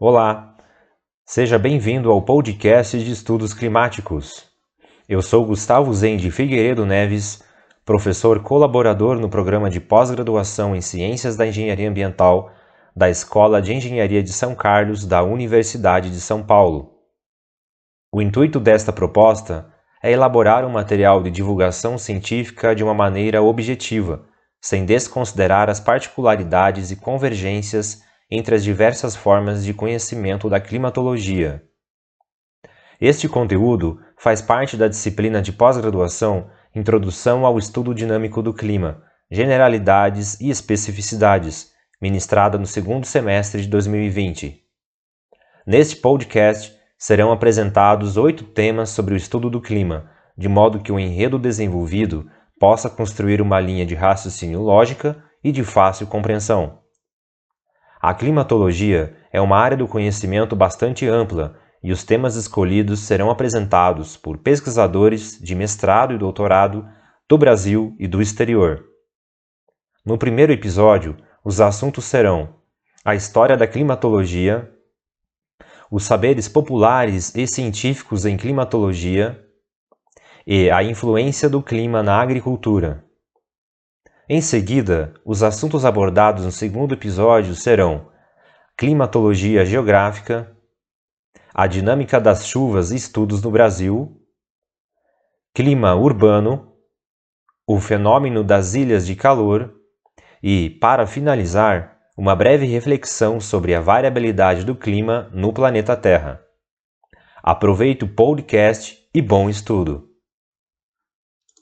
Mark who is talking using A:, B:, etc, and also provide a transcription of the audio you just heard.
A: Olá, seja bem-vindo ao podcast de estudos climáticos. Eu sou Gustavo Zende Figueiredo Neves, professor colaborador no programa de pós-graduação em Ciências da Engenharia Ambiental da Escola de Engenharia de São Carlos da Universidade de São Paulo. O intuito desta proposta é elaborar um material de divulgação científica de uma maneira objetiva, sem desconsiderar as particularidades e convergências entre as diversas formas de conhecimento da climatologia. Este conteúdo faz parte da disciplina de pós-graduação Introdução ao Estudo Dinâmico do Clima, Generalidades e Especificidades, ministrada no segundo semestre de 2020. Neste podcast serão apresentados oito temas sobre o estudo do clima, de modo que o enredo desenvolvido possa construir uma linha de raciocínio lógica e de fácil compreensão. A climatologia é uma área do conhecimento bastante ampla e os temas escolhidos serão apresentados por pesquisadores de mestrado e doutorado do Brasil e do exterior. No primeiro episódio, os assuntos serão a história da climatologia, os saberes populares e científicos em climatologia e a influência do clima na agricultura. Em seguida, os assuntos abordados no segundo episódio serão climatologia geográfica, a dinâmica das chuvas e estudos no Brasil, clima urbano, o fenômeno das ilhas de calor e, para finalizar, uma breve reflexão sobre a variabilidade do clima no planeta Terra. Aproveite o podcast e bom estudo!